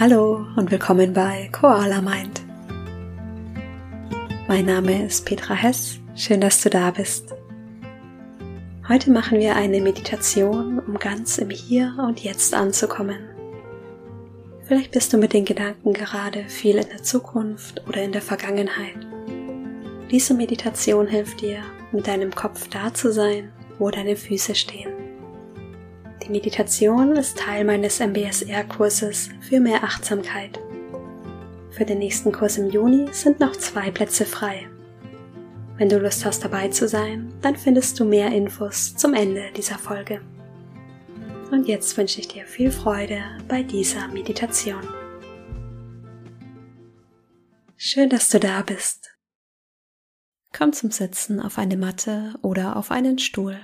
Hallo und willkommen bei Koala Mind. Mein Name ist Petra Hess, schön, dass du da bist. Heute machen wir eine Meditation, um ganz im Hier und Jetzt anzukommen. Vielleicht bist du mit den Gedanken gerade viel in der Zukunft oder in der Vergangenheit. Diese Meditation hilft dir, mit deinem Kopf da zu sein, wo deine Füße stehen. Die Meditation ist Teil meines MBSR-Kurses für mehr Achtsamkeit. Für den nächsten Kurs im Juni sind noch zwei Plätze frei. Wenn du Lust hast dabei zu sein, dann findest du mehr Infos zum Ende dieser Folge. Und jetzt wünsche ich dir viel Freude bei dieser Meditation. Schön, dass du da bist. Komm zum Sitzen auf eine Matte oder auf einen Stuhl.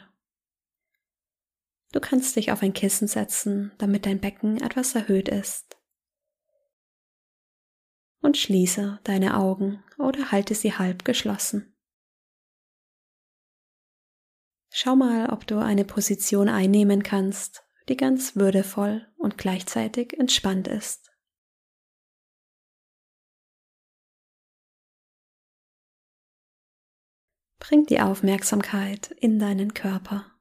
Du kannst dich auf ein Kissen setzen, damit dein Becken etwas erhöht ist. Und schließe deine Augen oder halte sie halb geschlossen. Schau mal, ob du eine Position einnehmen kannst, die ganz würdevoll und gleichzeitig entspannt ist. Bring die Aufmerksamkeit in deinen Körper.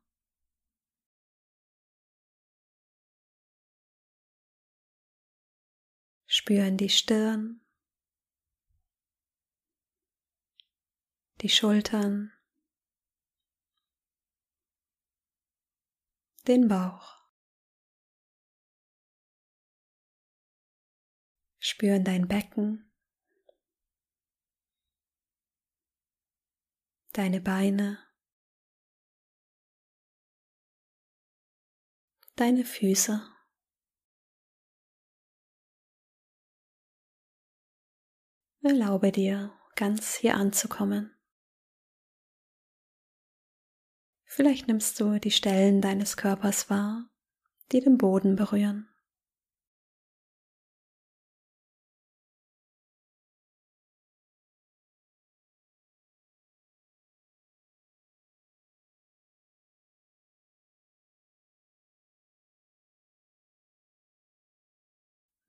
Spüren die Stirn, die Schultern, den Bauch. Spüren dein Becken, deine Beine, deine Füße. Erlaube dir, ganz hier anzukommen. Vielleicht nimmst du die Stellen deines Körpers wahr, die den Boden berühren.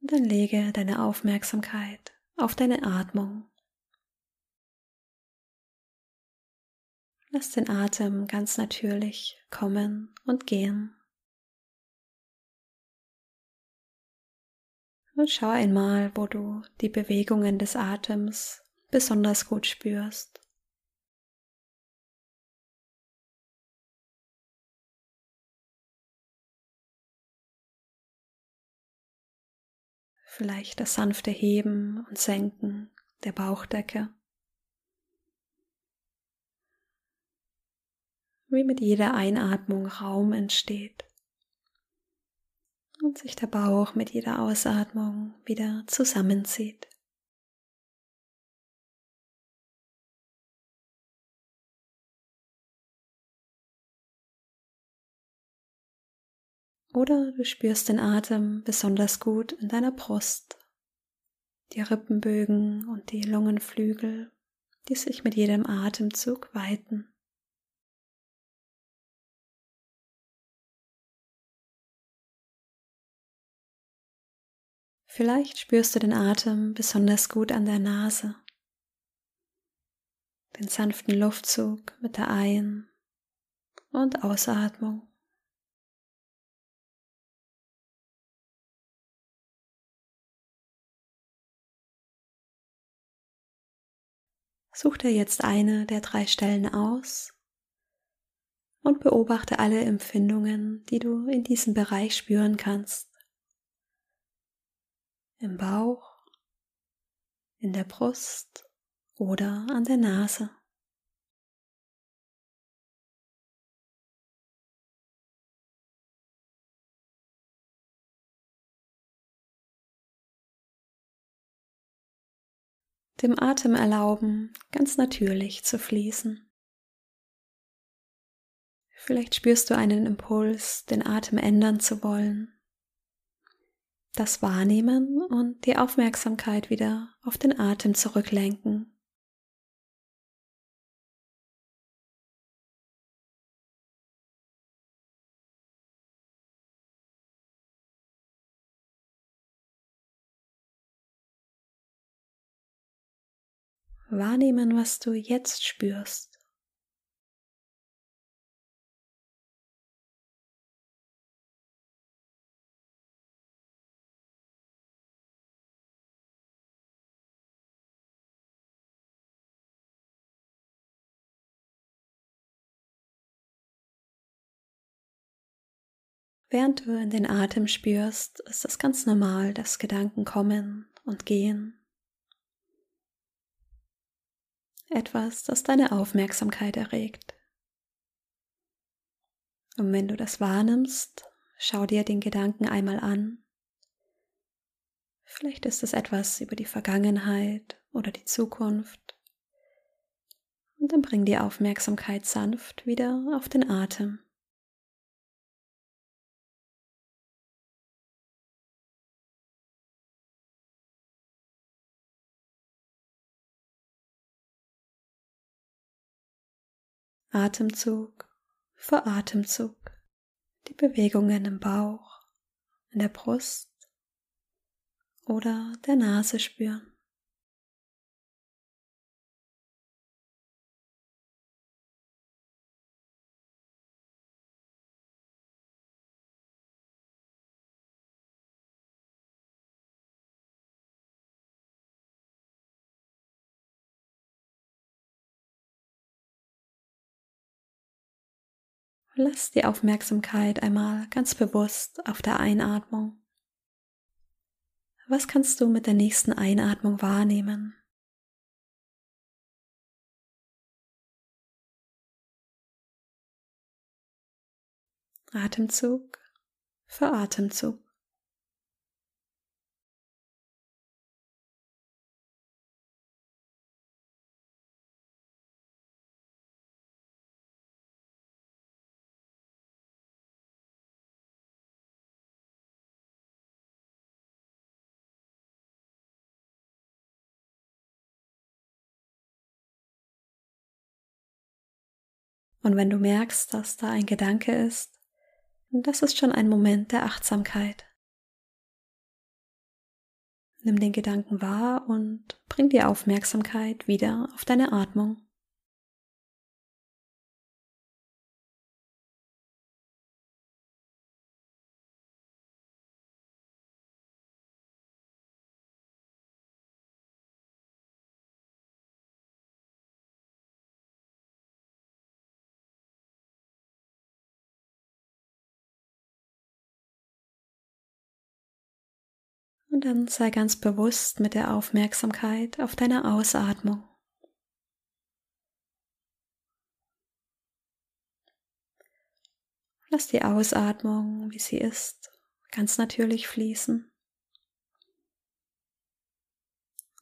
dann lege deine Aufmerksamkeit auf deine Atmung. Lass den Atem ganz natürlich kommen und gehen. Und schau einmal, wo du die Bewegungen des Atems besonders gut spürst. Vielleicht das sanfte Heben und Senken der Bauchdecke. Wie mit jeder Einatmung Raum entsteht und sich der Bauch mit jeder Ausatmung wieder zusammenzieht. Oder du spürst den Atem besonders gut in deiner Brust, die Rippenbögen und die Lungenflügel, die sich mit jedem Atemzug weiten. Vielleicht spürst du den Atem besonders gut an der Nase, den sanften Luftzug mit der Ein- und Ausatmung. Such dir jetzt eine der drei Stellen aus und beobachte alle Empfindungen, die du in diesem Bereich spüren kannst. Im Bauch, in der Brust oder an der Nase. Dem Atem erlauben, ganz natürlich zu fließen. Vielleicht spürst du einen Impuls, den Atem ändern zu wollen. Das Wahrnehmen und die Aufmerksamkeit wieder auf den Atem zurücklenken. Wahrnehmen, was du jetzt spürst. Während du in den Atem spürst, ist es ganz normal, dass Gedanken kommen und gehen. Etwas, das deine Aufmerksamkeit erregt. Und wenn du das wahrnimmst, schau dir den Gedanken einmal an. Vielleicht ist es etwas über die Vergangenheit oder die Zukunft. Und dann bring die Aufmerksamkeit sanft wieder auf den Atem. Atemzug für Atemzug die Bewegungen im Bauch, in der Brust oder der Nase spüren. Lass die Aufmerksamkeit einmal ganz bewusst auf der Einatmung. Was kannst du mit der nächsten Einatmung wahrnehmen? Atemzug für Atemzug. Und wenn du merkst, dass da ein Gedanke ist, das ist schon ein Moment der Achtsamkeit. Nimm den Gedanken wahr und bring die Aufmerksamkeit wieder auf deine Atmung. Und dann sei ganz bewusst mit der Aufmerksamkeit auf deine Ausatmung. Lass die Ausatmung, wie sie ist, ganz natürlich fließen.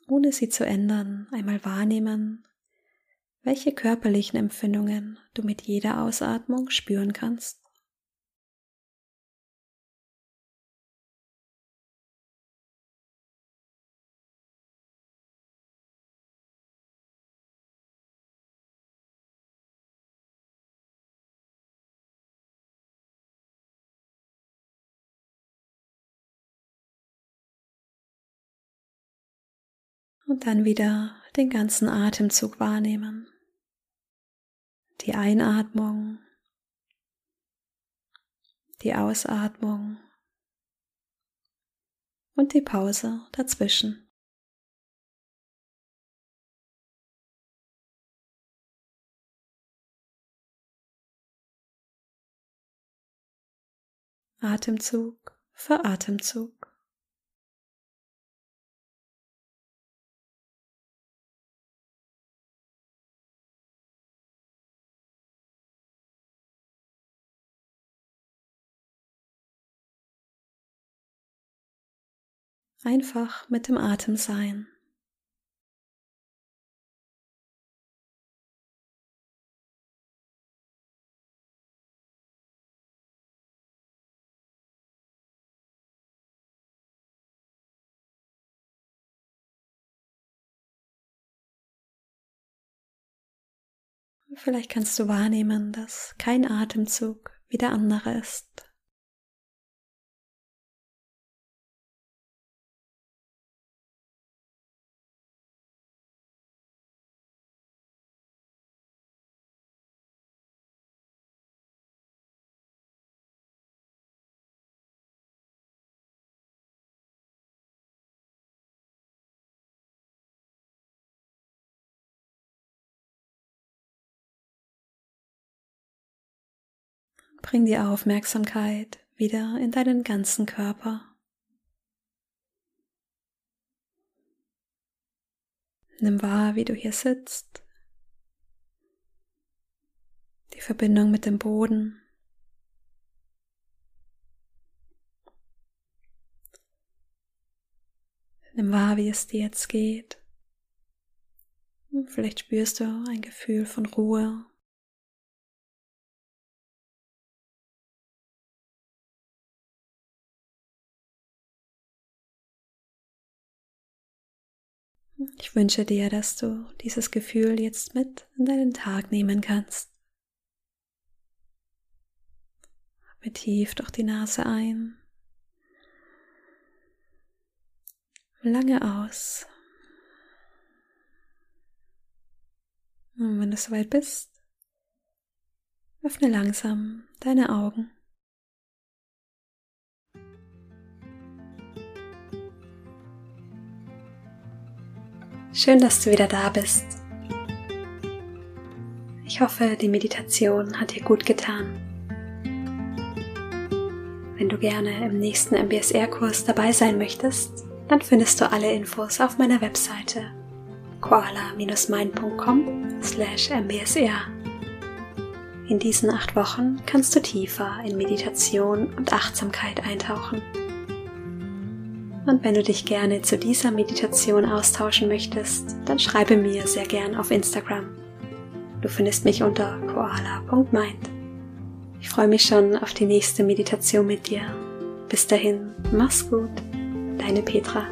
Ohne sie zu ändern, einmal wahrnehmen, welche körperlichen Empfindungen du mit jeder Ausatmung spüren kannst. Und dann wieder den ganzen Atemzug wahrnehmen. Die Einatmung, die Ausatmung und die Pause dazwischen. Atemzug für Atemzug. Einfach mit dem Atem sein. Vielleicht kannst du wahrnehmen, dass kein Atemzug wie der andere ist. Bring die Aufmerksamkeit wieder in deinen ganzen Körper. Nimm wahr, wie du hier sitzt. Die Verbindung mit dem Boden. Nimm wahr, wie es dir jetzt geht. Vielleicht spürst du ein Gefühl von Ruhe. Ich wünsche dir, dass du dieses Gefühl jetzt mit in deinen Tag nehmen kannst. Atme tief durch die Nase ein. Lange aus. Und wenn du soweit bist, öffne langsam deine Augen. Schön, dass du wieder da bist. Ich hoffe, die Meditation hat dir gut getan. Wenn du gerne im nächsten MBSR-Kurs dabei sein möchtest, dann findest du alle Infos auf meiner Webseite koala-mind.com slash mbsr. In diesen acht Wochen kannst du tiefer in Meditation und Achtsamkeit eintauchen. Und wenn du dich gerne zu dieser Meditation austauschen möchtest, dann schreibe mir sehr gern auf Instagram. Du findest mich unter koala.mind. Ich freue mich schon auf die nächste Meditation mit dir. Bis dahin, mach's gut, deine Petra.